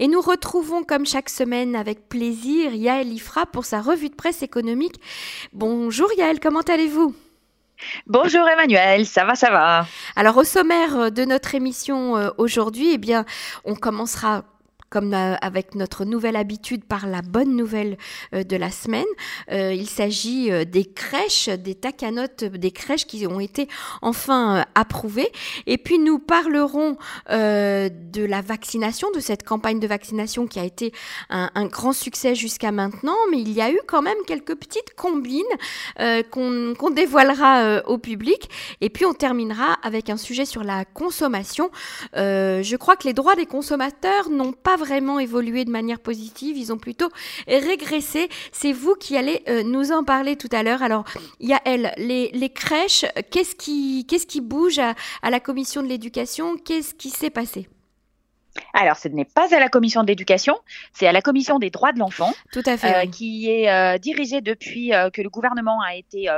Et nous retrouvons comme chaque semaine avec plaisir Yael Ifra pour sa revue de presse économique. Bonjour Yael, comment allez-vous? Bonjour Emmanuel, ça va, ça va. Alors au sommaire de notre émission euh, aujourd'hui, eh bien, on commencera comme euh, avec notre nouvelle habitude par la bonne nouvelle euh, de la semaine. Euh, il s'agit des crèches, des tacanotes, des crèches qui ont été enfin approuvées. Et puis nous parlerons de la vaccination, de cette campagne de vaccination qui a été un, grand succès jusqu'à maintenant, mais il y a eu quand même quelques petites combines qu'on dévoilera au public. Et puis on terminera avec un sujet sur la consommation. je crois que les droits des consommateurs n'ont pas vraiment évolué de manière positive, ils ont plutôt régressé. C'est vous qui allez euh, nous en parler tout à l'heure. Alors, Yael, les, les crèches, qu'est-ce qui, bouge à la commission de l'éducation? Qu'est-ce qui s'est passé? Alors, ce n'est pas à la commission d'éducation, c'est à la commission des droits de l'enfant, tout à fait, euh, qui est euh, dirigée depuis euh, que le gouvernement a été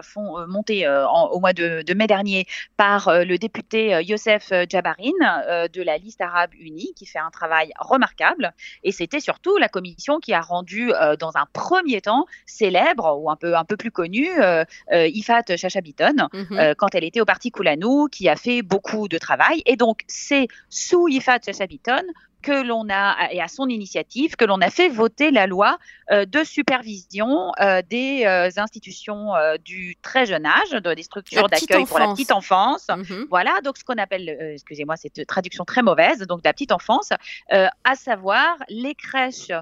monté au mois de, mai dernier par le député Youssef Jabarin de la liste arabe unie, qui fait un travail remarquable. Et c'était surtout la commission qui a rendu, dans un premier temps, célèbre ou un peu un peu plus connue Ifat Chachabiton mhm. quand elle était au parti Koulanou, qui a fait beaucoup de travail. Et donc, c'est sous Ifat Chachabiton que l'on a, et à son initiative, que l'on a fait voter la loi euh, de supervision euh, des euh, institutions du très jeune âge, des structures d'accueil pour la petite enfance. Mhm. Voilà, donc ce qu'on appelle, excusez-moi, cette traduction très mauvaise, donc de la petite enfance, à savoir les crèches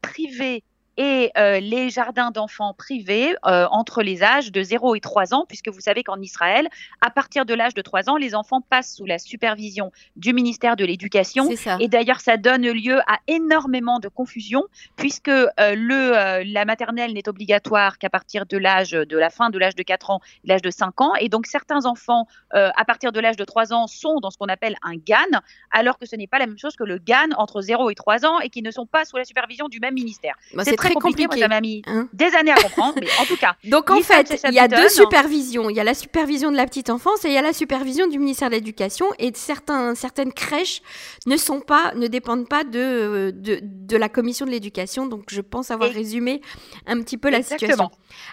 privées et euh, les jardins d'enfants privés euh, entre les âges de 0 et 3 ans, puisque vous savez qu'en Israël, à partir de l'âge de 3 ans, les enfants passent sous la supervision du ministère de l'Éducation. Et d'ailleurs, ça donne lieu à énormément de confusion, puisque euh, le, la maternelle n'est obligatoire qu'à partir de l'âge de la fin de l'âge de 4 ans, l'âge de 5 ans. Et donc, certains enfants, à partir de l'âge de 3 ans, sont dans ce qu'on appelle un GAN, alors que ce n'est pas la même chose que le GAN entre 0 et 3 ans et qui ne sont pas sous la supervision du même ministère. Bah, c'est très, compliqué. ça m'a mis hein des années à comprendre, mais en tout cas. Donc en fait, il y a deux supervisions. Il y a la supervision de la petite enfance et il y a la supervision du ministère de l'Éducation. Et certains, certaines crèches ne sont pas, ne dépendent pas de, de, de la commission de l'éducation. Donc je pense avoir résumé un petit peu la situation.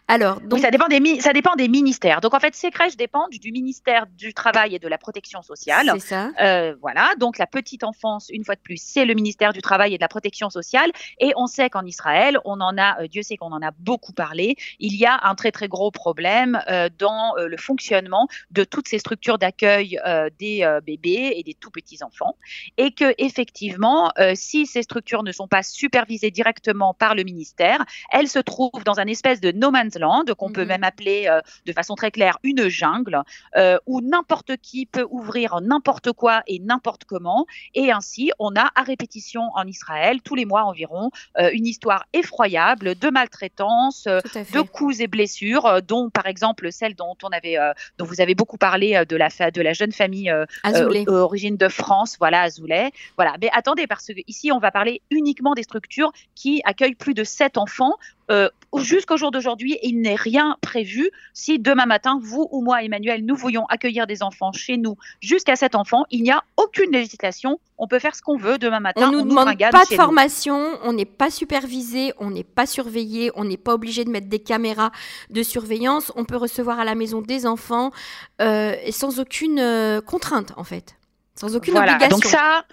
Alors, donc... ça, dépend des ça dépend des ministères. Donc en fait, ces crèches dépendent du ministère du Travail et de la Protection sociale. C'est ça. Euh, voilà. Donc la petite enfance, une fois de plus, c'est le ministère du Travail et de la Protection sociale. Et on sait qu'en Israël, on en a, euh, Dieu sait qu'on en a beaucoup parlé, il y a un très très gros problème euh, dans euh, le fonctionnement de toutes ces structures d'accueil des bébés et des tout petits enfants, et que effectivement, si ces structures ne sont pas supervisées directement par le ministère, elles se trouvent dans un espèce de no man's land qu'on peut mhm. même appeler de façon très claire une jungle, où n'importe qui peut ouvrir n'importe quoi et n'importe comment, et ainsi on a à répétition en Israël tous les mois environ une histoire effroyable de maltraitance, euh, de coups et blessures, euh, dont par exemple celle dont on avait, euh, dont vous avez beaucoup parlé de la de la jeune famille origine de France, voilà Azoulay. Voilà, mais attendez parce que ici on va parler uniquement des structures qui accueillent plus de 7 enfants euh, jusqu'au jour d'aujourd'hui, il n'est rien prévu. Si demain matin, vous ou moi, Emmanuel, nous voulions accueillir des enfants chez nous jusqu'à cet enfant, il n'y a aucune législation. On peut faire ce qu'on veut demain matin. On nous demande pas de formation, on n'est pas supervisé, on n'est pas surveillé, on n'est pas obligé de mettre des caméras de surveillance. On peut recevoir à la maison des enfants euh, sans aucune euh, contrainte, en fait. Sans aucune voilà, obligation. Donc ça,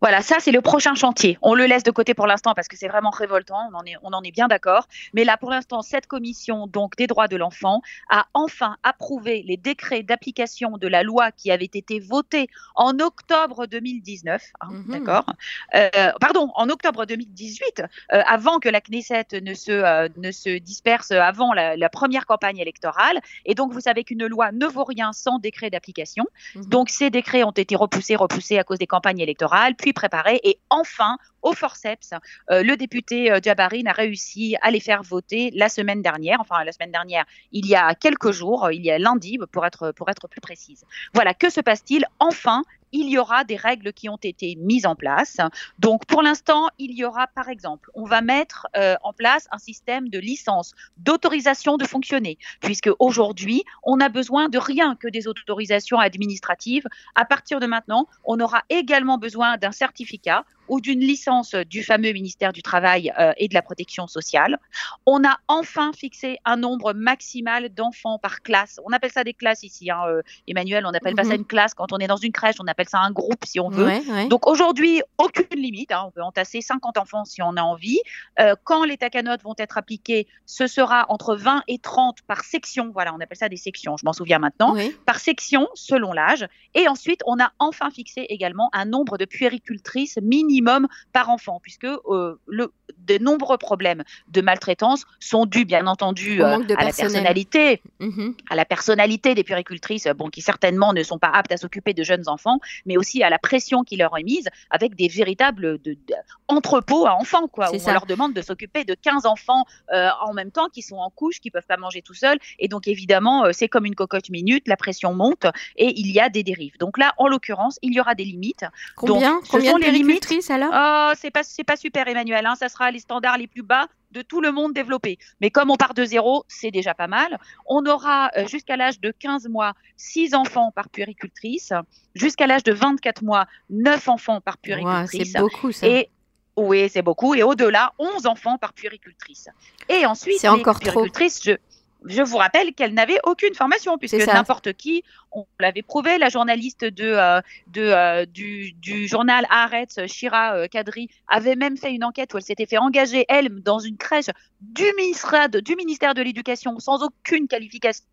voilà, ça c'est le prochain chantier. On le laisse de côté pour l'instant parce que c'est vraiment révoltant. On en est, on en est bien d'accord. Mais là, pour l'instant, cette commission donc des droits de l'enfant a enfin approuvé les décrets d'application de la loi qui avait été votée en octobre 2019. Hein, mhm. D'accord. Euh, pardon, en octobre 2018, euh, avant que la Knesset ne se euh, ne se disperse avant la, la, première campagne électorale. Et donc, vous savez qu'une loi ne vaut rien sans décret d'application. Mhm. Donc, ces décrets ont été repoussés repoussé, à cause des campagnes électorales, puis préparé. Et enfin, au forceps, euh, le député euh, a réussi à les faire voter la semaine dernière, enfin la semaine dernière, il y a quelques jours, il y a lundi pour être, pour être plus précise. Voilà, que se passe-t-il Enfin, il y aura des règles qui ont été mises en place. Donc pour l'instant, il y aura par exemple, on va mettre euh, en place un système de licence, d'autorisation de fonctionner, puisque aujourd'hui, on n'a besoin de rien que des autorisations administratives. À partir de maintenant, on aura également besoin d'un certificat ou d'une licence du fameux ministère du Travail et de la Protection sociale. On a enfin fixé un nombre maximal d'enfants par classe. On appelle ça des classes ici, hein, Emmanuel, on appelle pas ça mhm. une classe. Quand on est dans une crèche, on appelle ça un groupe si on veut. Donc aujourd'hui, aucune limite. Hein, on peut entasser 50 enfants si on a envie. quand les tacanotes vont être appliquées, ce sera entre 20 et 30 par section. Voilà, on appelle ça des sections, je m'en souviens maintenant. Par section, selon l'âge. Et ensuite, on a enfin fixé également un nombre de puéricultrices minimum par enfant, puisque euh, le, de nombreux problèmes de maltraitance sont dus, bien entendu, euh, à la personnalité, mhm. à la personnalité des puéricultrices, bon, qui certainement ne sont pas aptes à s'occuper de jeunes enfants, mais aussi à la pression qui leur est mise, avec des véritables de, entrepôts à enfants, quoi. Où on leur demande de s'occuper de 15 enfants euh, en même temps qui sont en couche, qui peuvent pas manger tout seuls, et donc évidemment, c'est comme une cocotte minute, la pression monte et il y a des dérives. Donc là, en l'occurrence, il y aura des limites. Combien Combien de les limites alors? Oh, C'est pas pas super Emmanuel. Hein. Ça sera les standards les plus bas de tout le monde développé. Mais comme on part de zéro, c'est déjà pas mal. On aura euh, jusqu'à l'âge de 15 mois 6 enfants par puéricultrice, jusqu'à l'âge de 24 mois 9 enfants par puéricultrice. c'est beaucoup ça. Et oui, c'est beaucoup. Et au-delà, 11 enfants par puéricultrice. Et ensuite, c'est encore trop. Je, je vous rappelle qu'elle n'avait aucune formation, puisque n'importe qui, on l'avait prouvé, la journaliste de, euh, de, euh, du, du, journal Haaretz, Shira euh, Kadri, avait même fait une enquête où elle s'était fait engager, elle, dans une crèche du ministère de, du ministère de l'Éducation, sans aucune qualification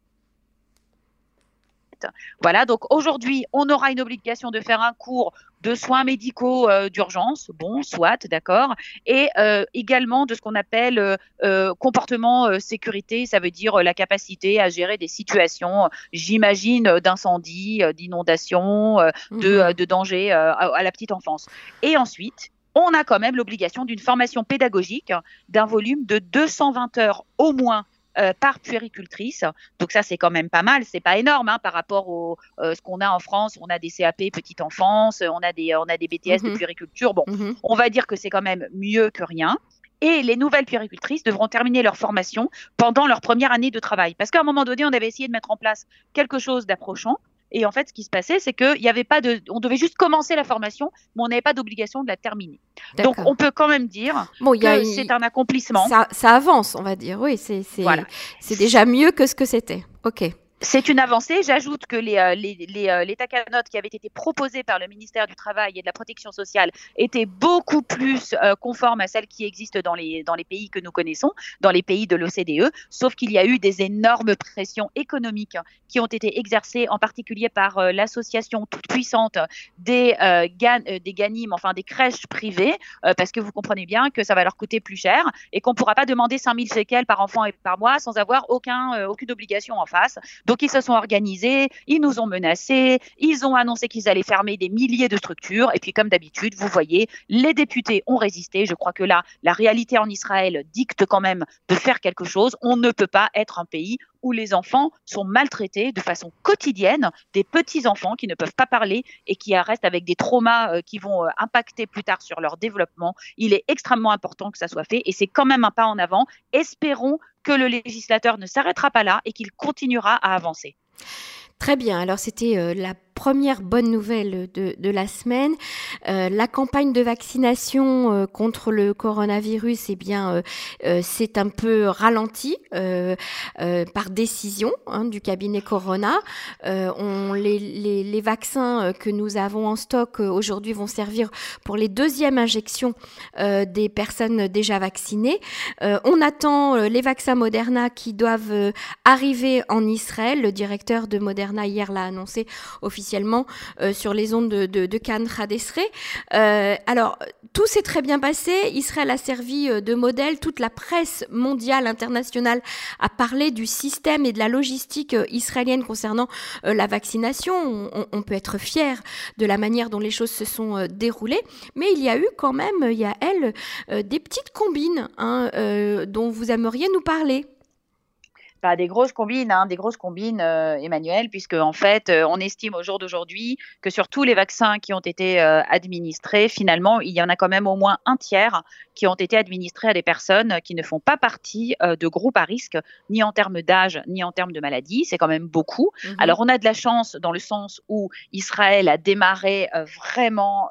voilà, donc aujourd'hui, on aura une obligation de faire un cours de soins médicaux euh, d'urgence, bon, soit, d'accord, et euh, également de ce qu'on appelle euh, comportement sécurité, ça veut dire la capacité à gérer des situations, j'imagine, d'incendie, d'inondation, de, mhm. de, danger à, la petite enfance. Et ensuite, on a quand même l'obligation d'une formation pédagogique d'un volume de 220 heures au moins euh, par puéricultrice. Donc ça, c'est quand même pas mal. C'est pas énorme hein, par rapport au euh, ce qu'on a en France. On a des CAP petite enfance, on a des on a des BTS de mhm. puériculture. Bon, mhm. on va dire que c'est quand même mieux que rien. Et les nouvelles puéricultrices devront terminer leur formation pendant leur première année de travail. Parce qu'à un moment donné, on avait essayé de mettre en place quelque chose d'approchant. Et en fait, ce qui se passait, c'est qu'il y avait pas de, on devait juste commencer la formation, mais on n'avait pas d'obligation de la terminer. Donc, on peut quand même dire bon, que c'est un accomplissement. Ça, ça, avance, on va dire. Oui, c'est voilà. déjà mieux que ce que c'était. Ok. C'est une avancée. J'ajoute que les, euh, les, les, euh, les tacanotes qui avaient été proposées par le ministère du Travail et de la Protection sociale étaient beaucoup plus euh, conformes à celles qui existent dans les, dans les pays que nous connaissons, dans les pays de l'OCDE, sauf qu'il y a eu des énormes pressions économiques qui ont été exercées, en particulier par l'association toute puissante des, gan, des ganimes, enfin des crèches privées, parce que vous comprenez bien que ça va leur coûter plus cher et qu'on ne pourra pas demander 5000 shekels par enfant et par mois sans avoir aucun, aucune obligation en face. Ils se sont organisés, ils nous ont menacés, ils ont annoncé qu'ils allaient fermer des milliers de structures. Et puis comme d'habitude, vous voyez, les députés ont résisté. Je crois que là, la réalité en Israël dicte quand même de faire quelque chose. On ne peut pas être un pays où les enfants sont maltraités de façon quotidienne, des petits enfants qui ne peuvent pas parler et qui restent avec des traumas euh, qui vont euh, impacter plus tard sur leur développement. Il est extrêmement important que ça soit fait et c'est quand même un pas en avant. Espérons que le législateur ne s'arrêtera pas là et qu'il continuera à avancer. Très bien, alors c'était euh, la première bonne nouvelle de, la semaine. Euh, la campagne de vaccination euh, contre le coronavirus, eh bien, c'est un peu ralenti par décision hein, du cabinet Corona. On, les, les, vaccins que nous avons en stock aujourd'hui vont servir pour les deuxièmes injections des personnes déjà vaccinées. on attend les vaccins Moderna qui doivent arriver en Israël. Le directeur de Moderna hier l'a annoncé officiellement euh, sur les ondes de, de, de euh, alors, tout s'est très bien passé. Israël a servi euh, de modèle. Toute la presse mondiale, internationale a parlé du système et de la logistique israélienne concernant la vaccination. On, peut être fier de la manière dont les choses se sont déroulées. Mais il y a eu quand même, il y a elle, des petites combines hein, dont vous aimeriez nous parler pas des grosses combines, hein, des grosses combines, euh, Emmanuel, puisque en fait, euh, on estime au jour d'aujourd'hui que sur tous les vaccins qui ont été euh, administrés, finalement, il y en a quand même au moins un tiers qui ont été administrés à des personnes qui ne font pas partie de groupes à risque, ni en termes d'âge, ni en termes de maladie. C'est quand même beaucoup. Mhm. Alors, on a de la chance dans le sens où Israël a démarré vraiment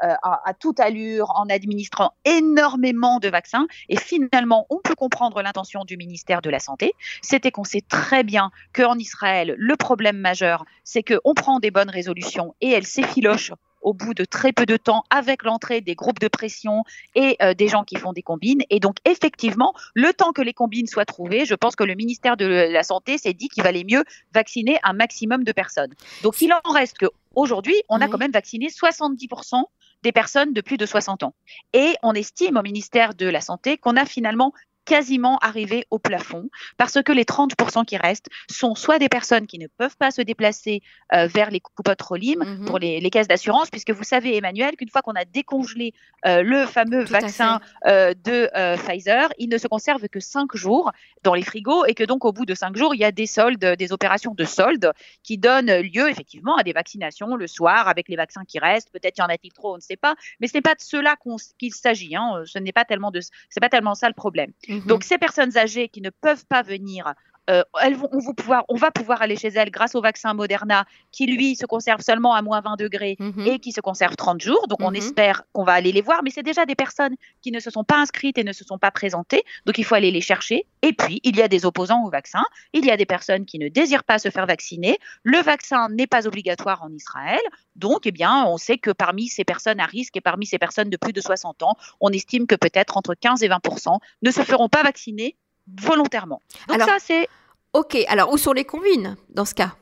à, toute allure en administrant énormément de vaccins. Et finalement, on peut comprendre l'intention du ministère de la Santé. C'était qu'on sait très bien qu'en Israël, le problème majeur, c'est qu'on prend des bonnes résolutions et elles s'effilochent au bout de très peu de temps avec l'entrée des groupes de pression et euh, des gens qui font des combines. Et donc, effectivement, le temps que les combines soient trouvées, je pense que le ministère de la Santé s'est dit qu'il valait mieux vacciner un maximum de personnes. Donc, il en reste qu'aujourd'hui, on a quand même vacciné 70% des personnes de plus de 60 ans. Et on estime au ministère de la Santé qu'on a finalement quasiment arrivé au plafond parce que les 30% qui restent sont soit des personnes qui ne peuvent pas se déplacer euh, vers les coupotes Rolim mhm. pour les, caisses d'assurance, puisque vous savez, Emmanuel, qu'une fois qu'on a décongelé euh, le fameux vaccin euh, de Pfizer, il ne se conserve que 5 jours dans les frigos et que donc au bout de 5 jours, il y a des soldes, des opérations de soldes qui donnent lieu effectivement à des vaccinations le soir avec les vaccins qui restent. Peut-être y en a-t-il trop, on ne sait pas, mais ce n'est pas de cela qu'il s'agit. Hein. Ce n'est pas tellement de, c'est pas tellement ça le problème. Donc ces personnes âgées qui ne peuvent pas venir euh, elles vont, on, pouvoir, on, va pouvoir aller chez elles grâce au vaccin Moderna qui, lui, se conserve seulement à moins 20 degrés mhm. et qui se conserve 30 jours. Donc, on mhm. espère qu'on va aller les voir. Mais c'est déjà des personnes qui ne se sont pas inscrites et ne se sont pas présentées. Donc, il faut aller les chercher. Et puis, il y a des opposants au vaccin. Il y a des personnes qui ne désirent pas se faire vacciner. Le vaccin n'est pas obligatoire en Israël. Donc, eh bien, on sait que parmi ces personnes à risque et parmi ces personnes de plus de 60 ans, on estime que peut-être entre 15 et 20 ne se feront pas vacciner volontairement. Donc ça, c'est... Ok, alors où sont les combines dans ce cas?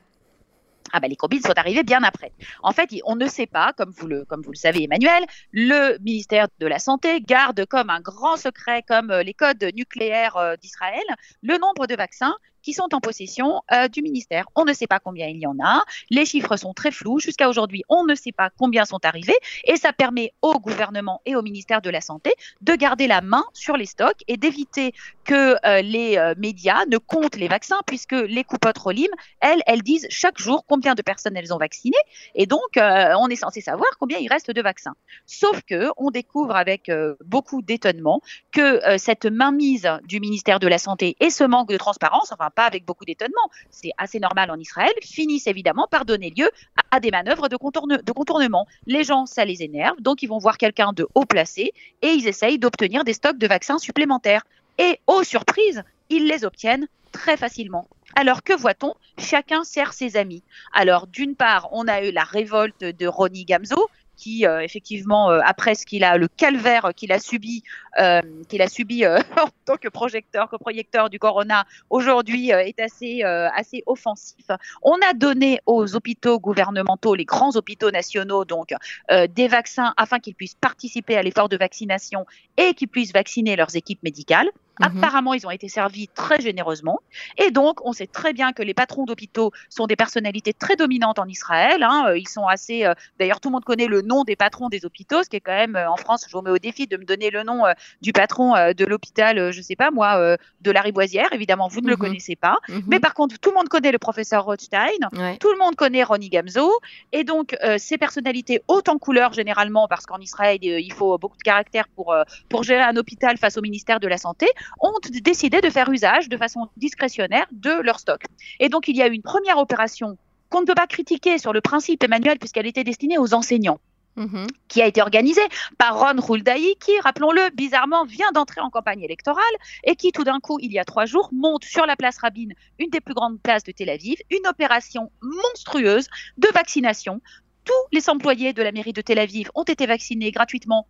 Ah ben, les combines sont arrivées bien après. En fait, on ne sait pas, comme vous le, comme vous le savez, Emmanuel, le ministère de la Santé garde comme un grand secret, comme euh, les codes nucléaires euh, d'Israël, le nombre de vaccins qui sont en possession euh, du ministère. On ne sait pas combien il y en a. Les chiffres sont très flous. Jusqu'à aujourd'hui, on ne sait pas combien sont arrivés. Et ça permet au gouvernement et au ministère de la Santé de garder la main sur les stocks et d'éviter que euh, les euh, médias ne comptent les vaccins, puisque les coupotes Rolim, elles, elles disent chaque jour combien de personnes elles ont vacciné. Et donc, on est censé savoir combien il reste de vaccins. Sauf que on découvre avec beaucoup d'étonnement que cette mainmise du ministère de la Santé et ce manque de transparence, enfin pas avec beaucoup d'étonnement, c'est assez normal en Israël, finissent évidemment par donner lieu à, des manœuvres de, contournement. Les gens, ça les énerve, donc ils vont voir quelqu'un de haut placé et ils essayent d'obtenir des stocks de vaccins supplémentaires. Et, aux surprises, ils les obtiennent très facilement. Alors que voit-on? Chacun sert ses amis. Alors d'une part, on a eu la révolte de Ronnie Gamzo, qui euh, effectivement euh, après ce qu'il a le calvaire qu'il a subi euh, qu'il a subi en tant que projecteur coprojecteur du corona aujourd'hui est assez offensif. On a donné aux hôpitaux gouvernementaux, les grands hôpitaux nationaux donc des vaccins afin qu'ils puissent participer à l'effort de vaccination et qu'ils puissent vacciner leurs équipes médicales. Mhm. Apparemment, ils ont été servis très généreusement. Et donc, on sait très bien que les patrons d'hôpitaux sont des personnalités très dominantes en Israël. Hein. Euh, ils sont assez. Euh, d'ailleurs, tout le monde connaît le nom des patrons des hôpitaux, ce qui est quand même euh, en France. Je vous mets au défi de me donner le nom du patron de l'hôpital, je sais pas moi, de la Riboisière. Évidemment, vous ne le mhm. connaissez pas. Mhm. Mais par contre, tout le monde connaît le professeur Rothstein. Tout le monde connaît Ronnie Gamzo. Et donc, ces personnalités hautes en couleur généralement, parce qu'en Israël, il faut beaucoup de caractère pour pour gérer un hôpital face au ministère de la santé ont décidé de faire usage de façon discrétionnaire de leur stock. Et donc, il y a eu une première opération qu'on ne peut pas critiquer sur le principe, Emmanuel, puisqu'elle était destinée aux enseignants. Mm-hmm. qui a été organisée par Ron Huldaï, qui, rappelons-le, bizarrement vient d'entrer en campagne électorale et qui, tout d'un coup, il y a trois jours, monte sur la place Rabin, une des plus grandes places de Tel Aviv, une opération monstrueuse de vaccination tous les employés de la mairie de Tel Aviv ont été vaccinés gratuitement,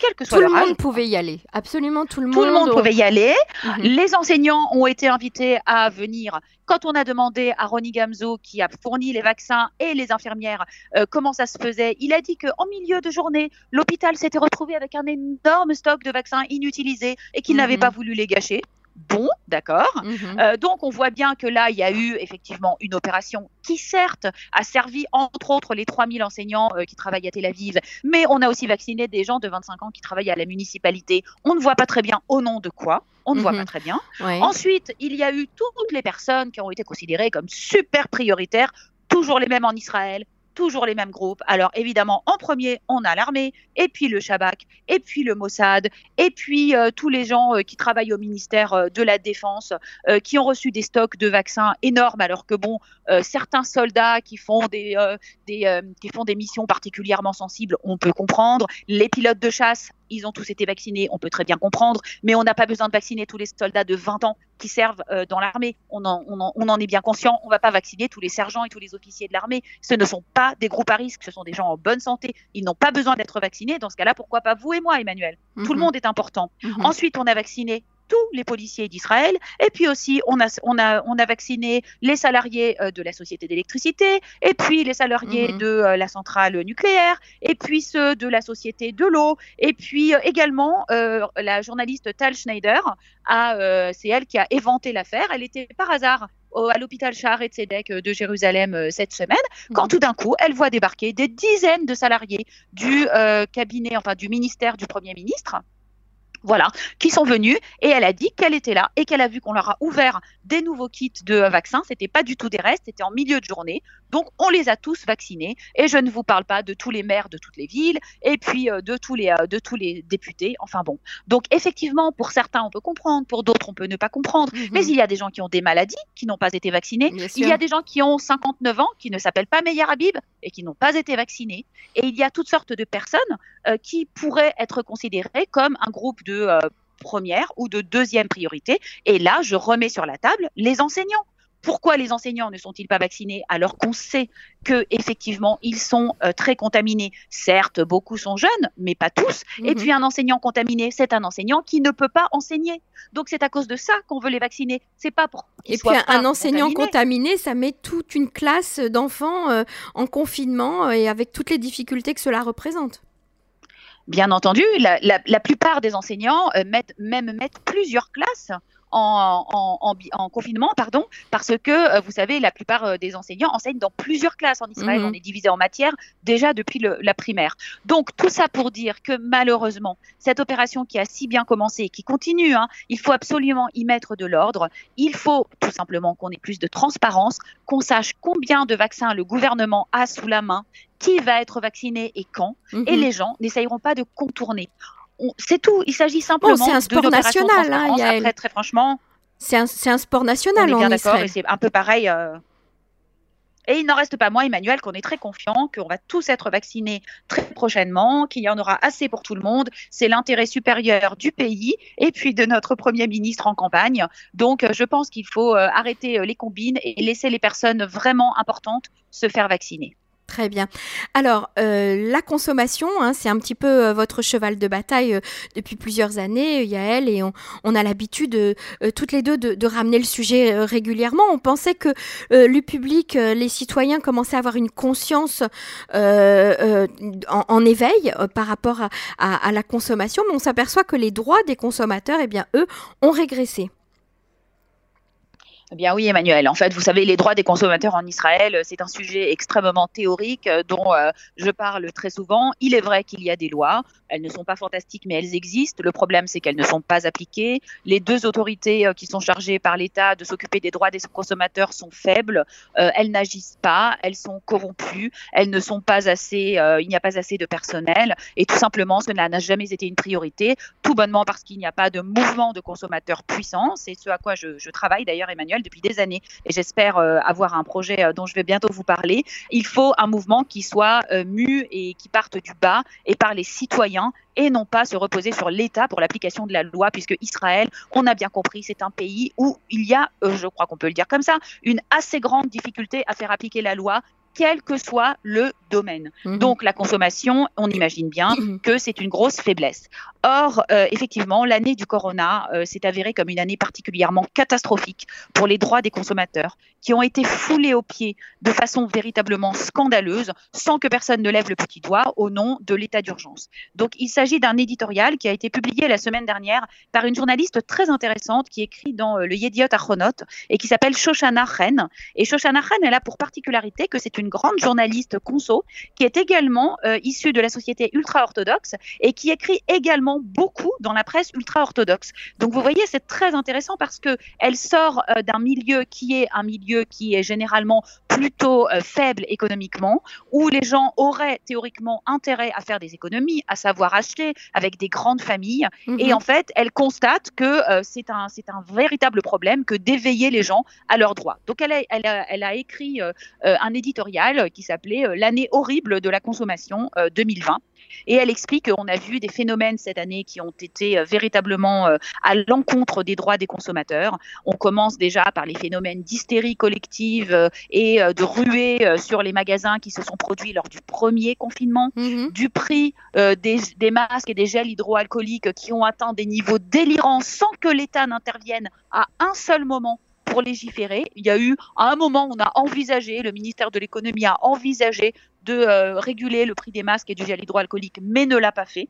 quel que soit tout le monde pouvait y aller, absolument tout le monde. Tout le monde pouvait y aller. Mhm. Les enseignants ont été invités à venir. Quand on a demandé à Ronnie Gamzo, qui a fourni les vaccins et les infirmières, euh, comment ça se faisait, il a dit qu'en milieu de journée, l'hôpital s'était retrouvé avec un énorme stock de vaccins inutilisés et qu'il n'avait mhm. pas voulu les gâcher bon, d'accord. Mhm. Euh, donc on voit bien que là, il y a eu effectivement une opération qui certes a servi entre autres les 3000 enseignants euh, qui travaillent à Tel Aviv, mais on a aussi vacciné des gens de 25 ans qui travaillent à la municipalité. On ne voit pas très bien au nom de quoi. On ne voit mhm. pas très bien. Ensuite, il y a eu toutes les personnes qui ont été considérées comme super prioritaires, toujours les mêmes en Israël, toujours les mêmes groupes. Alors évidemment, en premier, on a l'armée, et puis le Shabak, et puis le Mossad, et puis euh, tous les gens euh, qui travaillent au ministère euh, de la Défense, qui ont reçu des stocks de vaccins énormes, alors que bon, certains soldats qui font des, qui font des missions particulièrement sensibles, on peut comprendre. Les pilotes de chasse, ils ont tous été vaccinés, on peut très bien comprendre, mais on n'a pas besoin de vacciner tous les soldats de 20 ans qui servent dans l'armée. On en, on, en, on en, est bien conscient, on ne va pas vacciner tous les sergents et tous les officiers de l'armée. Ce ne sont pas des groupes à risque, ce sont des gens en bonne santé. Ils n'ont pas besoin d'être vaccinés. Dans ce cas-là, pourquoi pas vous et moi, Emmanuel? Tout le mhm. monde est important. Mhm. Ensuite, on a vacciné tous les policiers d'Israël. Et puis aussi, on a, on a, on a vacciné les salariés euh, de la société d'électricité, et puis les salariés mhm. de euh, la centrale nucléaire, et puis ceux de la société de l'eau, et puis euh, également la journaliste Tal Schneider. c'est elle qui a éventé l'affaire. Elle était par hasard à l'hôpital et Tzedek de Jérusalem cette semaine, quand mhm. tout d'un coup, elle voit débarquer des dizaines de salariés du euh, cabinet, enfin du ministère du Premier ministre, voilà, qui sont venus et elle a dit qu'elle était là et qu'elle a vu qu'on leur a ouvert des nouveaux kits de vaccins. C'était pas du tout des restes, c'était en milieu de journée. Donc on les a tous vaccinés et je ne vous parle pas de tous les maires de toutes les villes et puis euh, de tous les euh, de tous les députés. Enfin bon. Donc effectivement, pour certains on peut comprendre, pour d'autres on peut ne pas comprendre. Mhm. Mais il y a des gens qui ont des maladies qui n'ont pas été vaccinés. Il y a des gens qui ont 59 ans qui ne s'appellent pas Meyer Habib et qui n'ont pas été vaccinés. Et il y a toutes sortes de personnes euh, qui pourraient être considérées comme un groupe de euh, première ou de deuxième priorité. Et là, je remets sur la table les enseignants. Pourquoi les enseignants ne sont-ils pas vaccinés alors qu'on sait que effectivement ils sont euh, très contaminés? Certes, beaucoup sont jeunes, mais pas tous. Et mhm. puis un enseignant contaminé, c'est un enseignant qui ne peut pas enseigner. Donc c'est à cause de ça qu'on veut les vacciner. C'est pas pour. Et puis un enseignant contaminé, ça met toute une classe d'enfants euh, en confinement et avec toutes les difficultés que cela représente. Bien entendu, la, la, la plupart des enseignants euh, mettent, même mettent plusieurs classes en, confinement, pardon, parce que euh, vous savez, la plupart euh, des enseignants enseignent dans plusieurs classes en Israël. Mhm. On est divisé en matières déjà depuis la primaire. Donc tout ça pour dire que malheureusement, cette opération qui a si bien commencé et qui continue, hein, il faut absolument y mettre de l'ordre. Il faut tout simplement qu'on ait plus de transparence, qu'on sache combien de vaccins le gouvernement a sous la main, qui va être vacciné et quand, et mhm. les gens n'essayeront pas de contourner c'est tout. Il s'agit simplement c'est un sport national, hein, Après, très franchement, c'est un, un, sport national. On est bien d'accord, et c'est un peu pareil. Euh. Et il n'en reste pas moins, Emmanuel, qu'on est très confiant, qu'on va tous être vaccinés très prochainement, qu'il y en aura assez pour tout le monde. C'est l'intérêt supérieur du pays et puis de notre Premier ministre en campagne. Donc, euh, je pense qu'il faut euh, arrêter les combines et laisser les personnes vraiment importantes se faire vacciner. Très bien. Alors, euh, la consommation, hein, c'est un petit peu euh, votre cheval de bataille euh, depuis plusieurs années, Yael, et on, a l'habitude, toutes les deux, de, ramener le sujet régulièrement. On pensait que le public, les citoyens commençaient à avoir une conscience en, éveil par rapport à, à, la consommation, mais on s'aperçoit que les droits des consommateurs, eh bien, eux, ont régressé. Eh bien oui, Emmanuel. En fait, vous savez, les droits des consommateurs en Israël, euh, c'est un sujet extrêmement théorique euh, dont euh, je parle très souvent. Il est vrai qu'il y a des lois. Elles ne sont pas fantastiques, mais elles existent. Le problème, c'est qu'elles ne sont pas appliquées. Les deux autorités qui sont chargées par l'État de s'occuper des droits des consommateurs sont faibles. elles n'agissent pas. Elles sont corrompues. Elles ne sont pas assez. il n'y a pas assez de personnel. Et tout simplement, cela n'a jamais été une priorité. Tout bonnement parce qu'il n'y a pas de mouvement de consommateurs puissant. C'est ce à quoi je, je travaille d'ailleurs, Emmanuel depuis des années et j'espère euh, avoir un projet euh, dont je vais bientôt vous parler. Il faut un mouvement qui soit euh, mu et qui parte du bas et par les citoyens et non pas se reposer sur l'État pour l'application de la loi, puisque Israël, on a bien compris, c'est un pays où il y a, je crois qu'on peut le dire comme ça, une assez grande difficulté à faire appliquer la loi quel que soit le domaine. Mhm. Donc la consommation, on imagine bien mhm. que c'est une grosse faiblesse. Or, euh, effectivement, l'année du corona euh, s'est avérée comme une année particulièrement catastrophique pour les droits des consommateurs, qui ont été foulés aux pieds de façon véritablement scandaleuse, sans que personne ne lève le petit doigt au nom de l'état d'urgence. Donc il s'agit d'un éditorial qui a été publié la semaine dernière par une journaliste très intéressante qui écrit dans euh, le Yediot Achronot et qui s'appelle Shoshana Ren. Et Shoshana Ren, elle a pour particularité que c'est une une grande journaliste conso qui est également issue de la société ultra-orthodoxe et qui écrit également beaucoup dans la presse ultra-orthodoxe. Donc vous voyez, c'est très intéressant parce que elle sort d'un milieu qui est un milieu qui est généralement plutôt faible économiquement, où les gens auraient théoriquement intérêt à faire des économies, à savoir acheter avec des grandes familles. Et mhm. en fait, elle constate que c'est un, c'est un véritable problème que d'éveiller les gens à leurs droits. Donc elle a, elle a, elle a écrit un éditorial qui s'appelait L'année horrible de la consommation 2020. Et elle explique qu'on a vu des phénomènes cette année qui ont été euh, véritablement euh, à l'encontre des droits des consommateurs. On commence déjà par les phénomènes d'hystérie collective euh, et de ruée sur les magasins qui se sont produits lors du premier confinement, mhm. du prix des, des masques et des gels hydroalcooliques qui ont atteint des niveaux délirants sans que l'État n'intervienne à un seul moment légiférer. Il y a eu, à un moment, on a envisagé, le ministère de l'économie a envisagé de euh, réguler le prix des masques et du gel hydroalcoolique, mais ne l'a pas fait.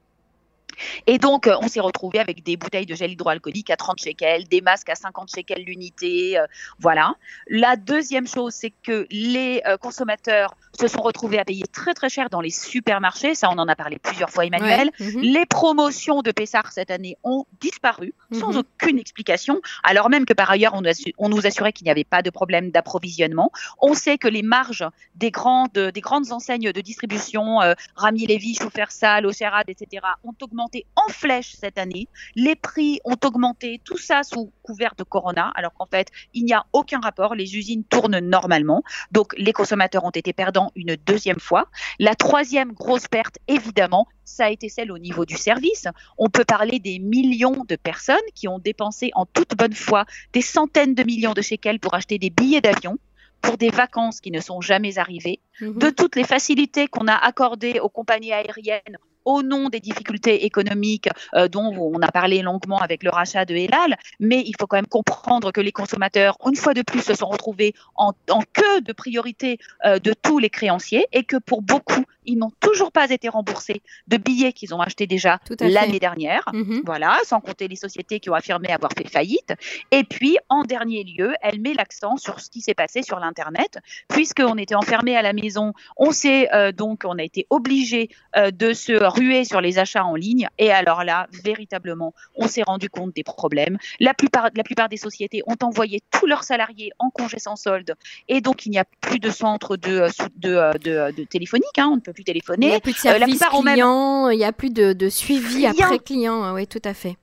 Et donc, euh, on s'est retrouvé avec des bouteilles de gel hydroalcoolique à 30 shekels, des masques à 50 shekels l'unité. Euh, voilà. La deuxième chose, c'est que les euh, consommateurs se sont retrouvés à payer très très cher dans les supermarchés. Ça, on en a parlé plusieurs fois, Emmanuel. Mhm. Les promotions de Pessard cette année ont disparu sans mhm. aucune explication, alors même que par ailleurs, on, on nous assurait qu'il n'y avait pas de problème d'approvisionnement. On sait que les marges des grandes, des grandes enseignes de distribution, Rami Lévy, Chauffeur-Sal, Ocherad, etc., ont augmenté en flèche cette année. Les prix ont augmenté, tout ça sous couvert de Corona, alors qu'en fait, il n'y a aucun rapport. Les usines tournent normalement. Donc, les consommateurs ont été perdants une deuxième fois. La troisième grosse perte, évidemment, ça a été celle au niveau du service. On peut parler des millions de personnes qui ont dépensé en toute bonne foi des centaines de millions de shekels pour acheter des billets d'avion pour des vacances qui ne sont jamais arrivées, mhm. de toutes les facilités qu'on a accordées aux compagnies aériennes au nom des difficultés économiques euh, dont on a parlé longuement avec le rachat de Elal, mais il faut quand même comprendre que les consommateurs, une fois de plus, se sont retrouvés en, queue de priorité euh, de tous les créanciers et que pour beaucoup, ils n'ont toujours pas été remboursés de billets qu'ils ont achetés déjà l'année dernière. Mhm. Voilà, sans compter les sociétés qui ont affirmé avoir fait faillite. Et puis, en dernier lieu, elle met l'accent sur ce qui s'est passé sur l'Internet, puisqu'on était enfermé à la maison. On s'est euh, donc, on a été obligé de se ruer sur les achats en ligne. Et alors là, véritablement, on s'est rendu compte des problèmes. La plupart, la plupart des sociétés ont envoyé tous leurs salariés en congé sans solde. Et donc, il n'y a plus de centre de, de, de, de téléphonique. Hein, on ne peut téléphoner. Il n'y a plus de euh, service client, il n'y a plus de, suivi après client. Oui, tout à fait.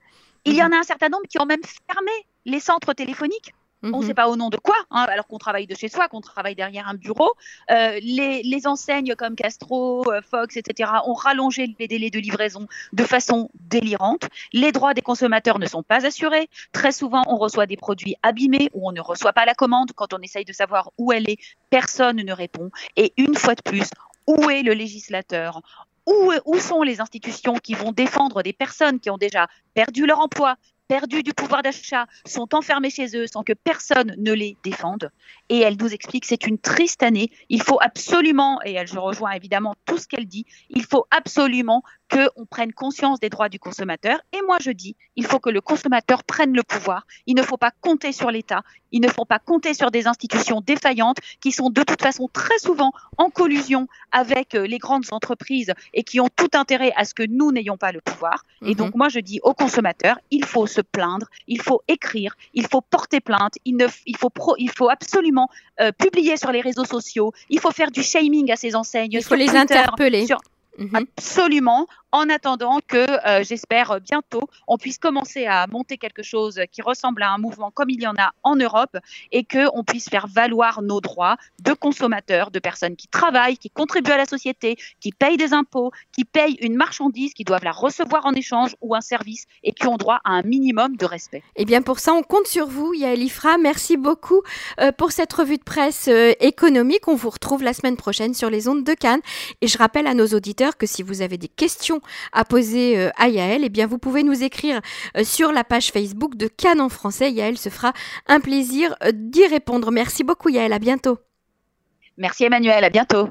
Il y en a un certain nombre qui ont même fermé les centres téléphoniques on ne sait mhm. pas au nom de quoi, hein, alors qu'on travaille de chez soi, qu'on travaille derrière un bureau. Euh, les, enseignes comme Castro, euh, Fox, etc. ont rallongé les délais de livraison de façon délirante. Les droits des consommateurs ne sont pas assurés. Très souvent, on reçoit des produits abîmés ou on ne reçoit pas la commande. Quand on essaye de savoir où elle est, personne ne répond. Et une fois de plus, où est le législateur? Où, sont les institutions qui vont défendre des personnes qui ont déjà perdu leur emploi, perdu du pouvoir d'achat, sont enfermés chez eux sans que personne ne les défende? Et elle nous explique c'est une triste année. Il faut absolument, et elle, je rejoins évidemment tout ce qu'elle dit, il faut absolument qu'on prenne conscience des droits du consommateur. Et moi, je dis, il faut que le consommateur prenne le pouvoir. Il ne faut pas compter sur l'État. Il ne faut pas compter sur des institutions défaillantes qui sont de toute façon très souvent en collusion avec euh, les grandes entreprises et qui ont tout intérêt à ce que nous n'ayons pas le pouvoir. Et mhm. donc, moi, je dis aux consommateurs, il faut se plaindre, il faut écrire, il faut porter plainte, il, ne, il, faut, pro, il faut absolument euh, publier sur les réseaux sociaux, il faut faire du shaming à ces enseignes. Il faut les interpeller. Mhm. Absolument en attendant que, euh, j'espère bientôt, on puisse commencer à monter quelque chose qui ressemble à un mouvement comme il y en a en Europe et qu'on puisse faire valoir nos droits de consommateurs, de personnes qui travaillent, qui contribuent à la société, qui payent des impôts, qui payent une marchandise, qui doivent la recevoir en échange ou un service et qui ont droit à un minimum de respect. Eh bien, pour ça, on compte sur vous, Yael Ifra. Merci beaucoup euh, pour cette revue de presse euh, économique. On vous retrouve la semaine prochaine sur les ondes de Cannes. Et je rappelle à nos auditeurs que si vous avez des questions à poser euh, à Yael, eh bien vous pouvez nous écrire euh, sur la page Facebook de Cannes en français. Yael se fera un plaisir euh, d'y répondre. Merci beaucoup Yael, à bientôt. Merci Emmanuel, à bientôt.